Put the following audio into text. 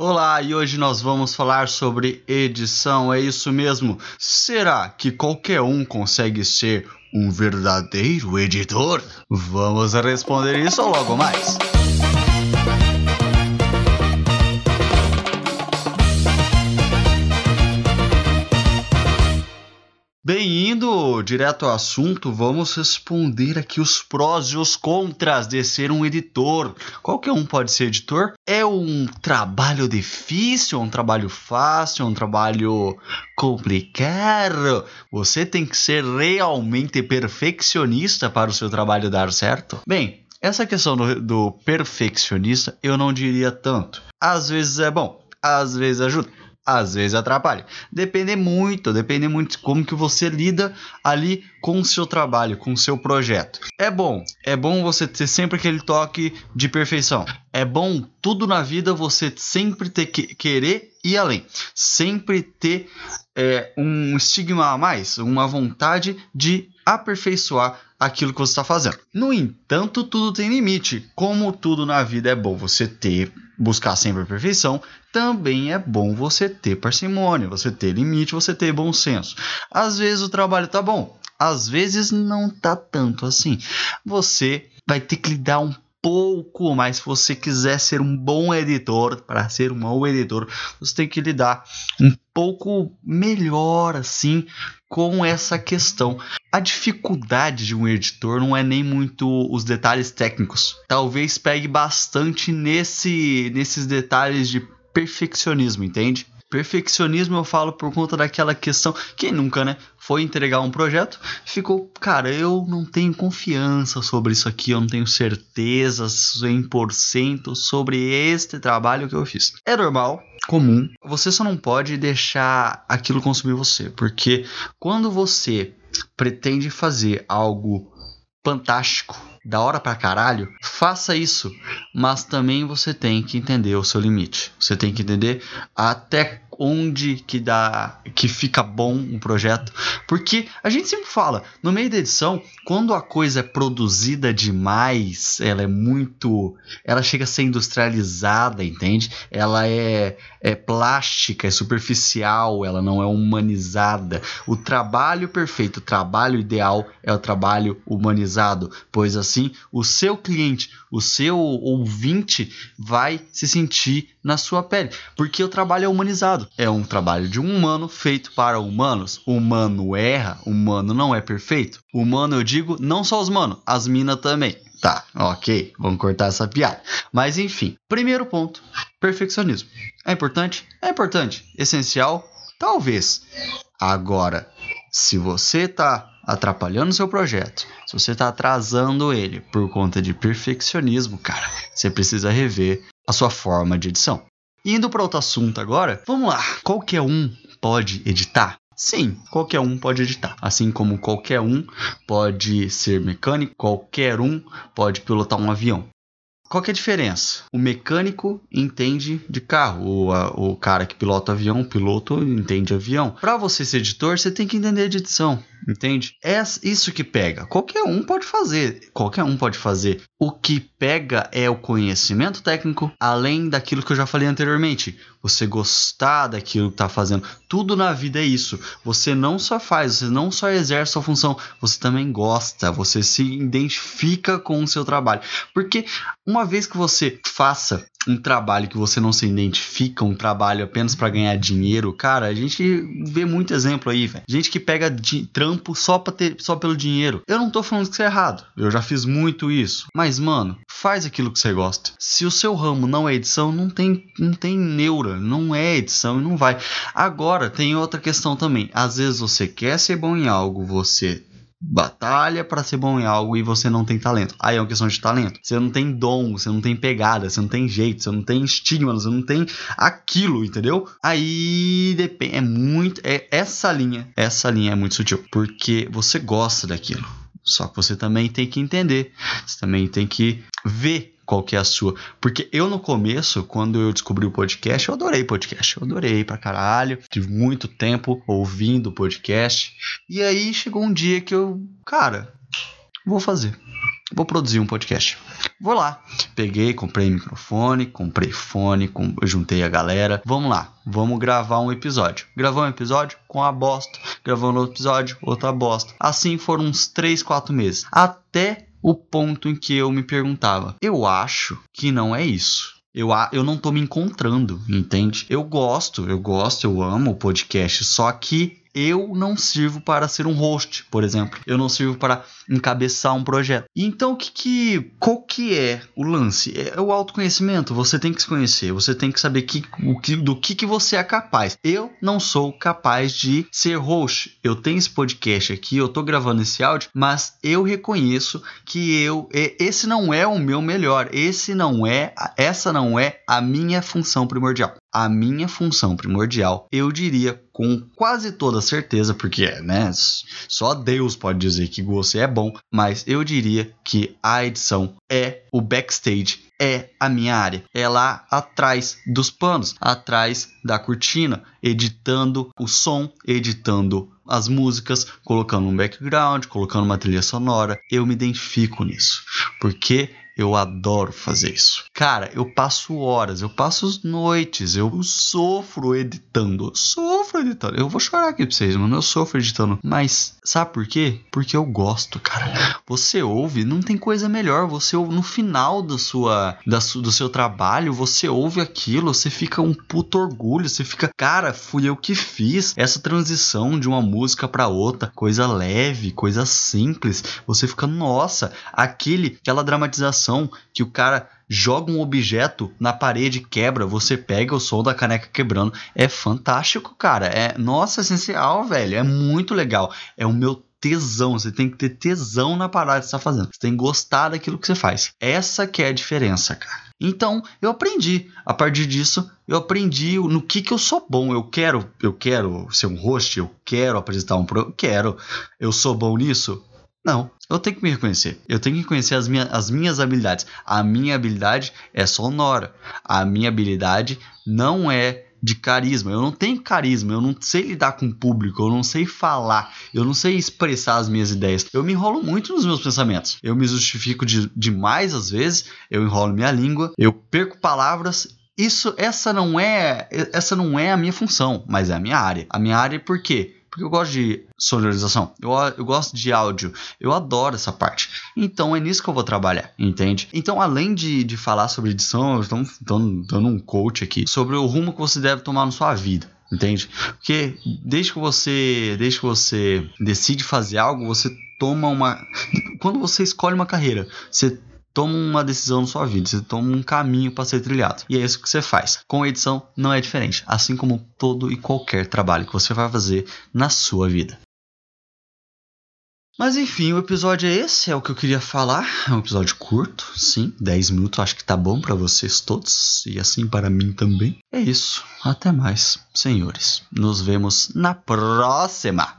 Olá, e hoje nós vamos falar sobre edição, é isso mesmo. Será que qualquer um consegue ser um verdadeiro editor? Vamos responder isso logo mais. Bem, indo direto ao assunto, vamos responder aqui os prós e os contras de ser um editor. Qualquer um pode ser editor? É um trabalho difícil, um trabalho fácil, um trabalho complicado? Você tem que ser realmente perfeccionista para o seu trabalho dar certo? Bem, essa questão do, do perfeccionista eu não diria tanto. Às vezes é bom, às vezes ajuda às vezes atrapalha. Depende muito, depende muito de como que você lida ali com o seu trabalho, com o seu projeto. É bom, é bom você ter sempre aquele toque de perfeição. É bom tudo na vida você sempre ter que querer ir além, sempre ter é, um estigma a mais, uma vontade de aperfeiçoar aquilo que você está fazendo. No entanto, tudo tem limite. Como tudo na vida é bom você ter buscar sempre a perfeição, também é bom você ter parcimônia, você ter limite, você ter bom senso. Às vezes o trabalho tá bom, às vezes não tá tanto assim. Você vai ter que lidar um pouco mais se você quiser ser um bom editor, para ser um bom editor, você tem que lidar um pouco melhor assim com essa questão. A dificuldade de um editor não é nem muito os detalhes técnicos. Talvez pegue bastante nesse, nesses detalhes de perfeccionismo, entende? Perfeccionismo eu falo por conta daquela questão. Quem nunca, né? Foi entregar um projeto, ficou, cara, eu não tenho confiança sobre isso aqui, eu não tenho certeza 100% sobre este trabalho que eu fiz. É normal, comum. Você só não pode deixar aquilo consumir você, porque quando você pretende fazer algo fantástico, da hora pra caralho, faça isso. Mas também você tem que entender o seu limite. Você tem que entender até onde que dá que fica bom um projeto, porque a gente sempre fala, no meio da edição, quando a coisa é produzida demais, ela é muito, ela chega a ser industrializada, entende? Ela é é plástica, é superficial, ela não é humanizada. O trabalho perfeito, o trabalho ideal é o trabalho humanizado, pois assim o seu cliente, o seu ouvinte vai se sentir na sua pele, porque o trabalho é humanizado. É um trabalho de um humano feito para humanos. Humano erra, humano não é perfeito. Humano, eu digo, não só os humanos, as minas também. Tá, ok, vamos cortar essa piada. Mas enfim, primeiro ponto: perfeccionismo. É importante? É importante. Essencial? Talvez. Agora, se você está atrapalhando seu projeto, se você está atrasando ele por conta de perfeccionismo, cara, você precisa rever a sua forma de edição. Indo para outro assunto agora, vamos lá. Qualquer um pode editar? Sim, qualquer um pode editar. Assim como qualquer um pode ser mecânico, qualquer um pode pilotar um avião. Qual que é a diferença? O mecânico entende de carro, o, a, o cara que pilota avião, o piloto entende avião. Para você ser editor, você tem que entender de edição. Entende? É isso que pega. Qualquer um pode fazer. Qualquer um pode fazer. O que pega é o conhecimento técnico, além daquilo que eu já falei anteriormente. Você gostar daquilo que está fazendo. Tudo na vida é isso. Você não só faz, você não só exerce sua função, você também gosta, você se identifica com o seu trabalho. Porque uma vez que você faça um trabalho que você não se identifica, um trabalho apenas para ganhar dinheiro, cara, a gente vê muito exemplo aí, velho. Gente que pega trampo só para ter só pelo dinheiro. Eu não tô falando que isso é errado. Eu já fiz muito isso. Mas, mano, faz aquilo que você gosta. Se o seu ramo não é edição, não tem não tem neura, não é edição e não vai. Agora, tem outra questão também. Às vezes você quer ser bom em algo, você batalha para ser bom em algo e você não tem talento. Aí é uma questão de talento. Você não tem dom, você não tem pegada, você não tem jeito, você não tem estigma, você não tem aquilo, entendeu? Aí depende, é muito, é essa linha, essa linha é muito sutil, porque você gosta daquilo. Só que você também tem que entender, você também tem que ver qual que é a sua. Porque eu no começo, quando eu descobri o podcast, eu adorei podcast. Eu adorei pra caralho. Tive muito tempo ouvindo podcast. E aí chegou um dia que eu, cara, vou fazer. Vou produzir um podcast. vou lá. Peguei, comprei microfone, comprei fone, com, juntei a galera. Vamos lá, vamos gravar um episódio. Gravou um episódio com a bosta, gravando outro episódio, outra bosta. Assim foram uns 3, 4 meses. Até o ponto em que eu me perguntava: eu acho que não é isso. Eu, eu não tô me encontrando, entende? Eu gosto, eu gosto, eu amo o podcast, só que eu não sirvo para ser um host, por exemplo. Eu não sirvo para encabeçar um projeto. Então, o que, que qual que é o lance? É o autoconhecimento. Você tem que se conhecer. Você tem que saber que, o que, do que, que você é capaz. Eu não sou capaz de ser host. Eu tenho esse podcast aqui, eu tô gravando esse áudio, mas eu reconheço que eu esse não é o meu melhor. Esse não é, essa não é a minha função primordial a minha função primordial, eu diria com quase toda certeza, porque né, só Deus pode dizer que você é bom, mas eu diria que a edição é o backstage, é a minha área. É lá atrás dos panos, atrás da cortina, editando o som, editando as músicas, colocando um background, colocando uma trilha sonora. Eu me identifico nisso, porque eu adoro fazer isso. Cara, eu passo horas, eu passo noites, eu sofro editando. Sofro editando. Eu vou chorar aqui pra vocês, mano. Eu sofro editando. Mas sabe por quê? Porque eu gosto, cara. Você ouve, não tem coisa melhor. Você ouve no final da sua, da, do seu trabalho, você ouve aquilo, você fica um puto orgulho. Você fica, cara, fui eu que fiz essa transição de uma música para outra, coisa leve, coisa simples. Você fica, nossa, aquele, aquela dramatização que o cara joga um objeto na parede, quebra, você pega o som da caneca quebrando. É fantástico, cara. É, nossa, essencial, velho. É muito legal. É o meu tesão, você tem que ter tesão na parada que você está fazendo. Você tem que gostar daquilo que você faz. Essa que é a diferença, cara. Então, eu aprendi. A partir disso, eu aprendi no que que eu sou bom. Eu quero, eu quero ser um host, eu quero apresentar um programa, quero. Eu sou bom nisso? Não, eu tenho que me reconhecer. Eu tenho que conhecer as, minha, as minhas habilidades. A minha habilidade é sonora. A minha habilidade não é de carisma. Eu não tenho carisma, eu não sei lidar com o público, eu não sei falar, eu não sei expressar as minhas ideias. Eu me enrolo muito nos meus pensamentos. Eu me justifico de, demais às vezes, eu enrolo minha língua, eu perco palavras. Isso, essa não é, essa não é a minha função, mas é a minha área. A minha área é por quê? Porque eu gosto de sonorização, eu, eu gosto de áudio, eu adoro essa parte. Então é nisso que eu vou trabalhar, entende? Então, além de, de falar sobre edição, eu estou dando um coach aqui sobre o rumo que você deve tomar na sua vida entende? Porque desde que você, desde que você decide fazer algo, você toma uma quando você escolhe uma carreira, você toma uma decisão na sua vida, você toma um caminho para ser trilhado. E é isso que você faz. Com edição não é diferente, assim como todo e qualquer trabalho que você vai fazer na sua vida. Mas enfim, o episódio é esse, é o que eu queria falar. É um episódio curto, sim, 10 minutos, acho que tá bom para vocês todos e assim para mim também. É isso. Até mais, senhores. Nos vemos na próxima.